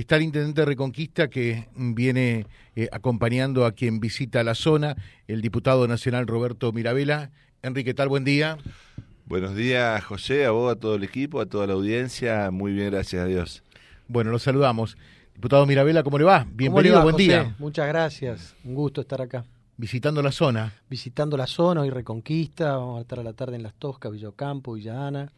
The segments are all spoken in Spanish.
está el intendente de Reconquista que viene eh, acompañando a quien visita la zona, el diputado nacional Roberto Mirabela. Enrique, tal? Buen día. Buenos días, José, a vos, a todo el equipo, a toda la audiencia. Muy bien, gracias a Dios. Bueno, los saludamos. Diputado Mirabela, ¿cómo le va? Bienvenido, buen día. Muchas gracias, un gusto estar acá. Visitando la zona. Visitando la zona, hoy Reconquista, vamos a estar a la tarde en Las Toscas, Villocampo, Villa Ana.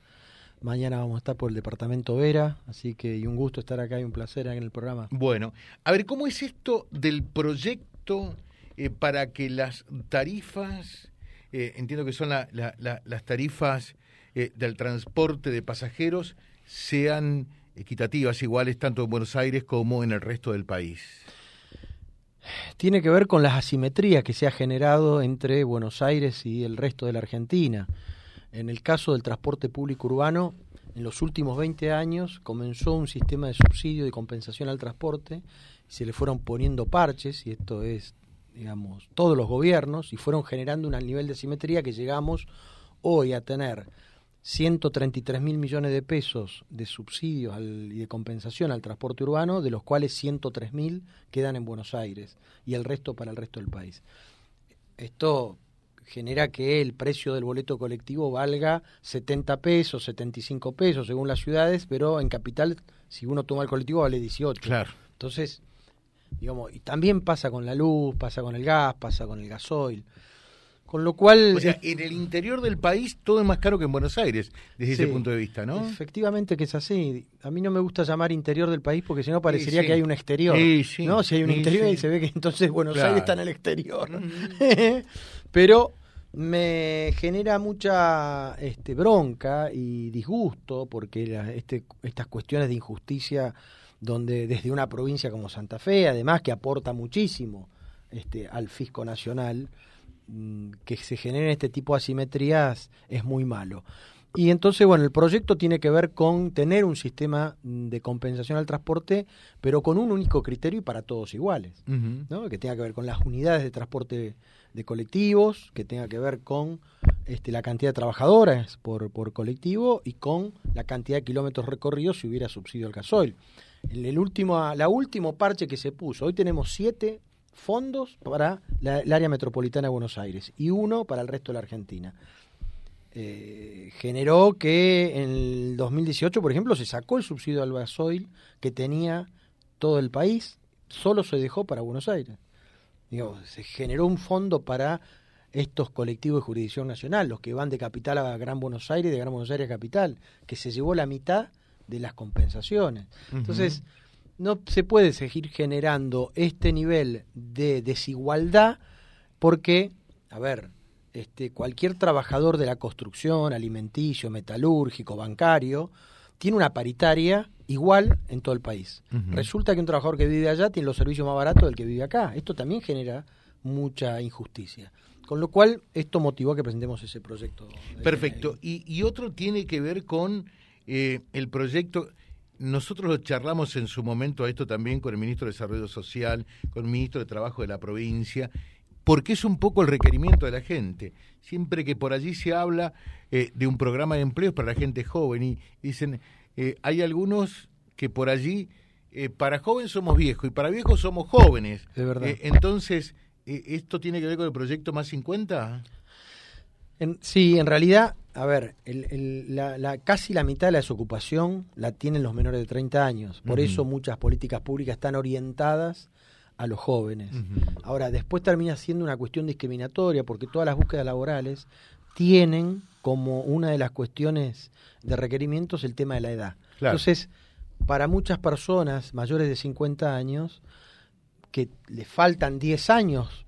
Mañana vamos a estar por el departamento Vera, así que y un gusto estar acá y un placer en el programa. Bueno, a ver, ¿cómo es esto del proyecto eh, para que las tarifas, eh, entiendo que son las tarifas eh, del transporte de pasajeros, sean equitativas, iguales tanto en Buenos Aires como en el resto del país? Tiene que ver con las asimetrías que se ha generado entre Buenos Aires y el resto de la Argentina. En el caso del transporte público urbano, en los últimos 20 años comenzó un sistema de subsidio y compensación al transporte, y se le fueron poniendo parches, y esto es, digamos, todos los gobiernos, y fueron generando un nivel de simetría que llegamos hoy a tener 133 mil millones de pesos de subsidios y de compensación al transporte urbano, de los cuales 103 mil quedan en Buenos Aires y el resto para el resto del país. Esto genera que el precio del boleto colectivo valga 70 pesos, 75 pesos según las ciudades, pero en capital, si uno toma el colectivo, vale 18. Claro. Entonces, digamos, y también pasa con la luz, pasa con el gas, pasa con el gasoil. Con lo cual... O sea, en el interior del país todo es más caro que en Buenos Aires, desde ese punto de vista, ¿no? Efectivamente que es así. A mí no me gusta llamar interior del país porque si no parecería que hay un exterior. ¿no? Si hay un interior y se ve que entonces Buenos Aires está en el exterior. Pero me genera mucha este, bronca y disgusto porque este, estas cuestiones de injusticia donde desde una provincia como Santa Fe, además que aporta muchísimo este, al fisco nacional, mm, que se generen este tipo de asimetrías es muy malo. Y entonces, bueno, el proyecto tiene que ver con tener un sistema de compensación al transporte, pero con un único criterio y para todos iguales, ¿no? que tenga que ver con las unidades de transporte de colectivos, que tenga que ver con este, la cantidad de trabajadoras por, por colectivo y con la cantidad de kilómetros recorridos si hubiera subsidio al gasoil. En el último, la último parche que se puso, hoy tenemos siete fondos para el área metropolitana de Buenos Aires y uno para el resto de la Argentina. Eh, generó que en el 2018, por ejemplo, se sacó el subsidio al gasoil que tenía todo el país, solo se dejó para Buenos Aires. Digo, se generó un fondo para estos colectivos de jurisdicción nacional, los que van de capital a Gran Buenos Aires, de Gran Buenos Aires a capital, que se llevó la mitad de las compensaciones. Entonces, no se puede seguir generando este nivel de desigualdad porque, a ver, este, cualquier trabajador de la construcción, alimenticio, metalúrgico, bancario, tiene una paritaria igual en todo el país. Resulta que un trabajador que vive allá tiene los servicios más baratos del que vive acá. Esto también genera mucha injusticia. Con lo cual, esto motivó a que presentemos ese proyecto. Perfecto. Y, otro tiene que ver con eh, el proyecto. Nosotros lo charlamos en su momento a esto también con el ministro de Desarrollo Social, con el ministro de Trabajo de la provincia, porque es un poco el requerimiento de la gente. Siempre que por allí se habla eh, de un programa de empleos para la gente joven y dicen, eh, hay algunos que por allí, eh, para jóvenes somos viejos y para viejos somos jóvenes. De verdad. entonces, ¿esto tiene que ver con el proyecto Más 50? sí, en realidad, a ver, la, casi la mitad de la desocupación la tienen los menores de 30 años. Por eso muchas políticas públicas están orientadas a los jóvenes. Ahora, después termina siendo una cuestión discriminatoria porque todas las búsquedas laborales tienen como una de las cuestiones de requerimientos el tema de la edad. Entonces, para muchas personas mayores de 50 años, que le faltan 10 años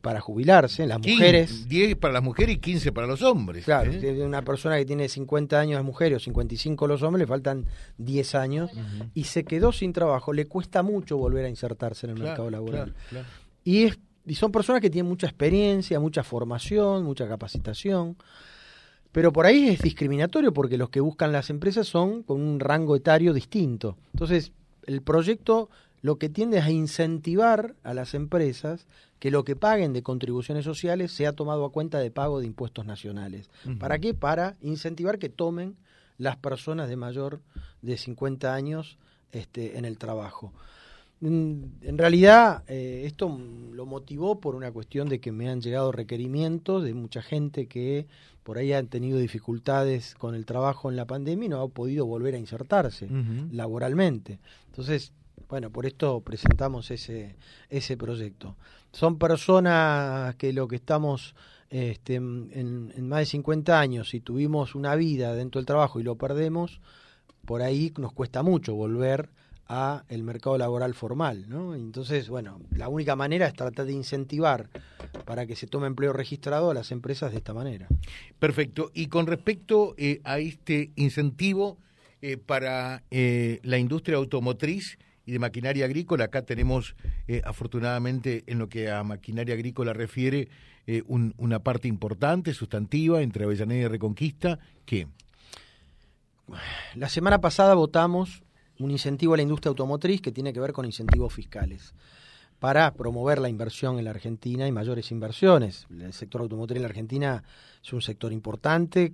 para jubilarse, las mujeres... 10 para las mujeres y 15 para los hombres. Claro, ¿eh? una persona que tiene 50 años es mujer o 55 los hombres, le faltan 10 años y se quedó sin trabajo, le cuesta mucho volver a insertarse en el mercado laboral. y, es, y son personas que tienen mucha experiencia, mucha formación, mucha capacitación. Pero por ahí es discriminatorio porque los que buscan las empresas son con un rango etario distinto. Entonces, el proyecto lo que tiende es a incentivar a las empresas que lo que paguen de contribuciones sociales sea tomado a cuenta de pago de impuestos nacionales. ¿Para qué? Para incentivar que tomen las personas de mayor de 50 años este, en el trabajo. En realidad, eh, esto lo motivó por una cuestión de que me han llegado requerimientos de mucha gente que por ahí han tenido dificultades con el trabajo en la pandemia y no ha podido volver a insertarse laboralmente. Entonces, bueno, por esto presentamos ese, ese proyecto. Son personas que lo que estamos este, en, en, más de 50 años, si tuvimos una vida dentro del trabajo y lo perdemos, por ahí nos cuesta mucho volver a el mercado laboral formal, ¿no? Entonces, bueno, la única manera es tratar de incentivar para que se tome empleo registrado a las empresas de esta manera. Perfecto. Y con respecto eh, a este incentivo eh, para eh, la industria automotriz y de maquinaria agrícola, acá tenemos afortunadamente en lo que a maquinaria agrícola refiere una parte importante, sustantiva, entre Avellaneda y Reconquista, que... La semana pasada votamos un incentivo a la industria automotriz que tiene que ver con incentivos fiscales para promover la inversión en la Argentina y mayores inversiones. El sector automotriz en la Argentina es un sector importante.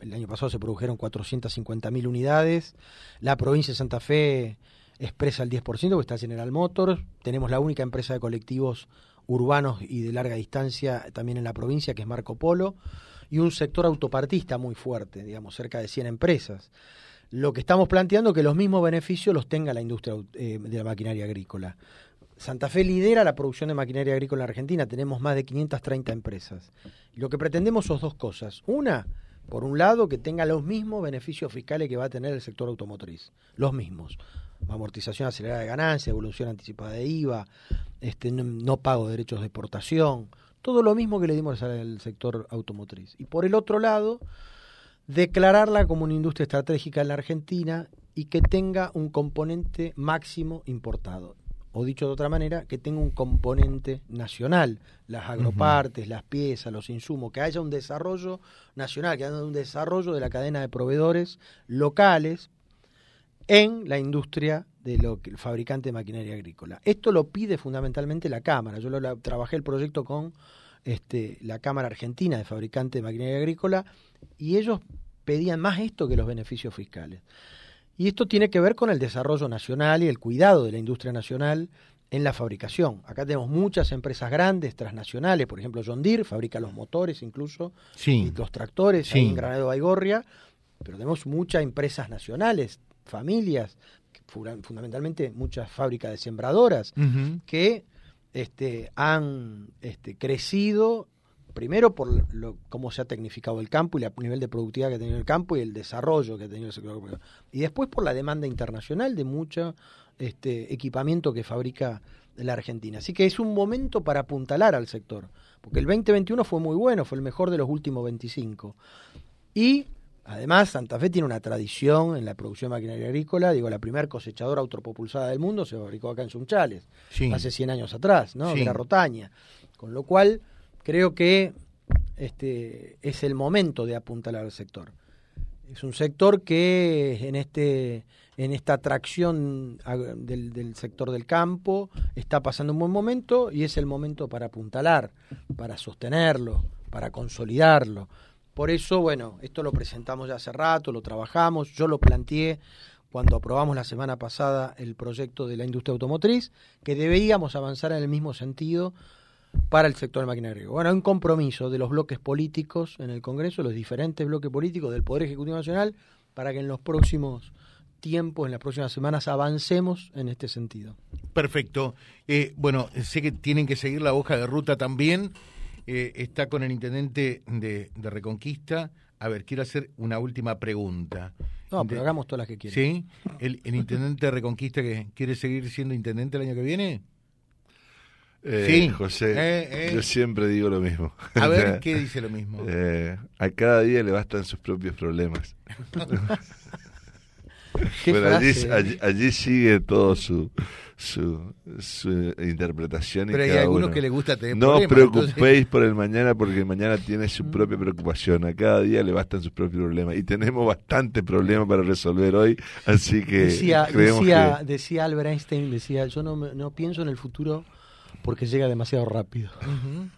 El año pasado se produjeron 450.000 unidades. La provincia de Santa Fe expresa el 10% porque está General Motors. Tenemos la única empresa de colectivos urbanos y de larga distancia también en la provincia, que es Marco Polo, y un sector autopartista muy fuerte, digamos, cerca de 100 empresas. Lo que estamos planteando es que los mismos beneficios los tenga la industria eh, de la maquinaria agrícola. Santa Fe lidera la producción de maquinaria agrícola en Argentina, tenemos más de 530 empresas. Lo que pretendemos son dos cosas. Una, por un lado, que tenga los mismos beneficios fiscales que va a tener el sector automotriz, los mismos. Amortización acelerada de ganancias, evolución anticipada de IVA, este, no, pago de derechos de exportación, todo lo mismo que le dimos al sector automotriz. Y por el otro lado, declararla como una industria estratégica en la Argentina y que tenga un componente máximo importado. O dicho de otra manera, que tenga un componente nacional, las agropartes, las piezas, los insumos, que haya un desarrollo nacional, que haya un desarrollo de la cadena de proveedores locales en la industria de lo que el fabricante de maquinaria agrícola. Esto lo pide fundamentalmente la Cámara. Yo lo, trabajé el proyecto con este, la Cámara Argentina de Fabricantes de Maquinaria Agrícola y ellos pedían más esto que los beneficios fiscales. Y esto tiene que ver con el desarrollo nacional y el cuidado de la industria nacional en la fabricación. Acá tenemos muchas empresas grandes, transnacionales, por ejemplo John Deere fabrica los motores incluso, y los tractores en Granado Baigorria, pero tenemos muchas empresas nacionales, familias, fundamentalmente muchas fábricas de sembradoras, que este, han este, crecido primero por lo, cómo se ha tecnificado el campo y el nivel de productividad que ha tenido el campo y el desarrollo que ha tenido el sector y después por la demanda internacional de mucho este, equipamiento que fabrica la Argentina. Así que es un momento para apuntalar al sector, porque el 2021 fue muy bueno, fue el mejor de los últimos 25. Y además Santa Fe tiene una tradición en la producción de maquinaria agrícola, digo, la primera cosechadora autopropulsada del mundo se fabricó acá en Sunchales, hace 100 años atrás, ¿no? Era Rotaña. Con lo cual creo que este es el momento de apuntalar al sector. Es un sector que en este en esta atracción del, del, sector del campo está pasando un buen momento y es el momento para apuntalar, para sostenerlo, para consolidarlo. Por eso, bueno, esto lo presentamos ya hace rato, lo trabajamos, yo lo planteé cuando aprobamos la semana pasada el proyecto de la industria automotriz, que deberíamos avanzar en el mismo sentido para el sector maquinario. Bueno, hay un compromiso de los bloques políticos en el Congreso, los diferentes bloques políticos del Poder Ejecutivo Nacional, para que en los próximos tiempos, en las próximas semanas, avancemos en este sentido. Perfecto. Eh, bueno, sé que tienen que seguir la hoja de ruta también. Eh, está con el intendente de, Reconquista. A ver, quiero hacer una última pregunta. No, pero hagamos todas las que quieran. ¿Sí? ¿El, el intendente de Reconquista que quiere seguir siendo intendente el año que viene? Eh, sí, José, eh, eh. yo siempre digo lo mismo. A ver, ¿qué dice lo mismo? a cada día le bastan sus propios problemas. Pero allí, sigue todo su, su, interpretación. Pero hay algunos que le gusta tener No os preocupéis por el mañana porque el mañana tiene su propia preocupación. A cada día le bastan sus propios problemas. Y tenemos bastante problema para resolver hoy. Así que. Decía, decía, decía Albert Einstein: decía, Yo no, no pienso en el futuro porque llega demasiado rápido.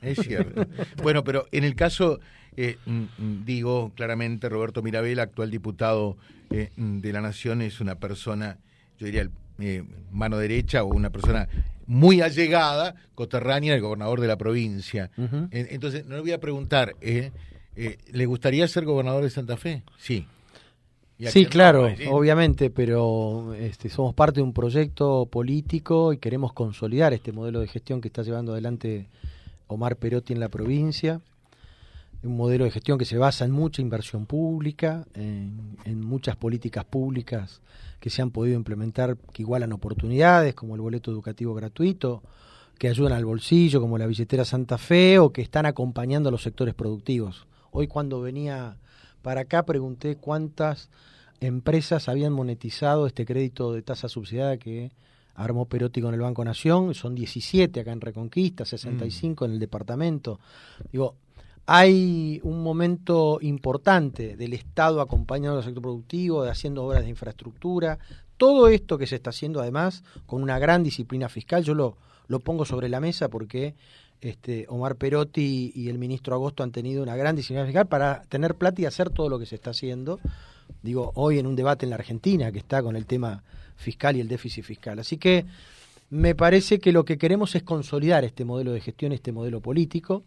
es cierto. bueno, pero en el caso, eh, mm, mm, digo claramente, Roberto Mirabel, actual diputado eh, mm, de la Nación, es una persona yo diría, eh, mano derecha o una persona muy allegada, coterránea del gobernador de la provincia. Entonces, no le voy a preguntar, ¿le gustaría ser gobernador de Santa Fe? Sí. Sí, claro, obviamente, pero este, somos parte de un proyecto político y queremos consolidar este modelo de gestión que está llevando adelante Omar Perotti en la provincia. Un modelo de gestión que se basa en mucha inversión pública, en, muchas políticas públicas que se han podido implementar que igualan oportunidades, como el boleto educativo gratuito, que ayudan al bolsillo, como la billetera Santa Fe, o que están acompañando a los sectores productivos. Hoy cuando venía para acá pregunté cuántas empresas habían monetizado este crédito de tasa subsidiada que armó Perotti con el Banco Nación, son 17 acá en Reconquista, 65 mm. en el departamento. Digo, hay un momento importante del Estado acompañando al sector productivo, de haciendo obras de infraestructura, todo esto que se está haciendo además con una gran disciplina fiscal, yo lo, lo pongo sobre la mesa porque este, Omar Perotti y el ministro Agosto han tenido una gran disciplina fiscal para tener plata y hacer todo lo que se está haciendo. Digo, hoy en un debate en la Argentina que está con el tema fiscal y el déficit fiscal. Así que me parece que lo que queremos es consolidar este modelo de gestión, este modelo político.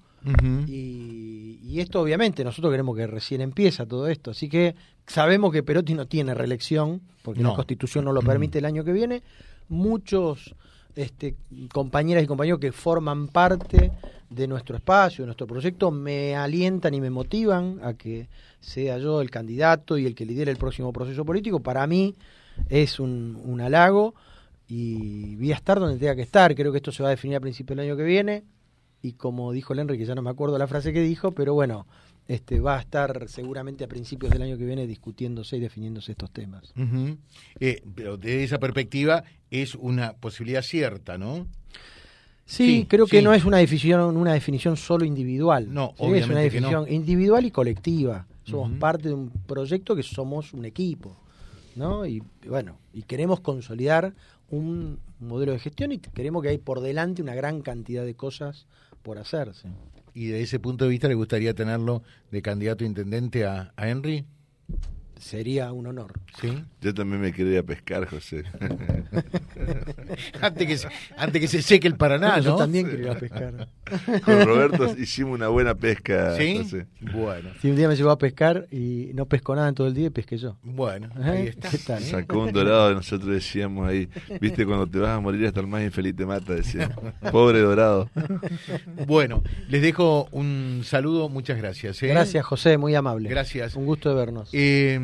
Y, esto obviamente nosotros queremos que recién empieza todo esto. Así que sabemos que Perotti no tiene reelección, porque la constitución no lo permite el año que viene. Muchos este, compañeras y compañeros que forman parte de nuestro espacio, de nuestro proyecto, me alientan y me motivan a que sea yo el candidato y el que lidere el próximo proceso político. Para mí es un, un halago y voy a estar donde tenga que estar. Creo que esto se va a definir a principios del año que viene. Y como dijo el Henry, que ya no me acuerdo la frase que dijo, pero bueno, este, va a estar seguramente a principios del año que viene discutiéndose y definiéndose estos temas. Eh, pero desde esa perspectiva es una posibilidad cierta, ¿no? Sí, creo que no es una definición, una definición solo individual. No, obviamente es una definición individual y colectiva. Somos parte de un proyecto que somos un equipo, ¿no? Y bueno, y queremos consolidar un modelo de gestión y queremos que hay por delante una gran cantidad de cosas por hacerse y de ese punto de vista le gustaría tenerlo de candidato a intendente a, a Henry? Sería un honor. ¿Sí? Yo también me quería pescar, José. antes, que se, antes que se seque el Paraná, ¿no? Yo también quería pescar. Con Roberto hicimos una buena pesca. ¿Sí? Bueno. Sí, un día me llevó a pescar y no pescó nada en todo el día y pesqué yo. Bueno, ahí está. ¿Qué Sacó un dorado y nosotros decíamos ahí, viste, cuando te vas a morir hasta el más infeliz te mata, decíamos. Pobre dorado. bueno, les dejo un saludo, muchas gracias. ¿eh? Gracias, José, muy amable. Gracias. Un gusto de vernos. Eh,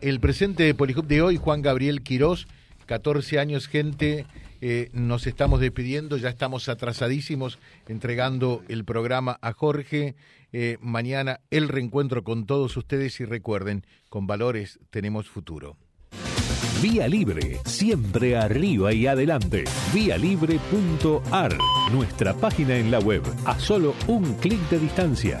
el presente de Polihop de hoy, Juan Gabriel Quirós, 14 años, gente. Eh, nos estamos despidiendo, ya estamos atrasadísimos entregando el programa a Jorge. Eh, mañana el reencuentro con todos ustedes y recuerden, con valores tenemos futuro. Vía Libre, siempre arriba y adelante. Vialibre.ar, nuestra página en la web, a solo un clic de distancia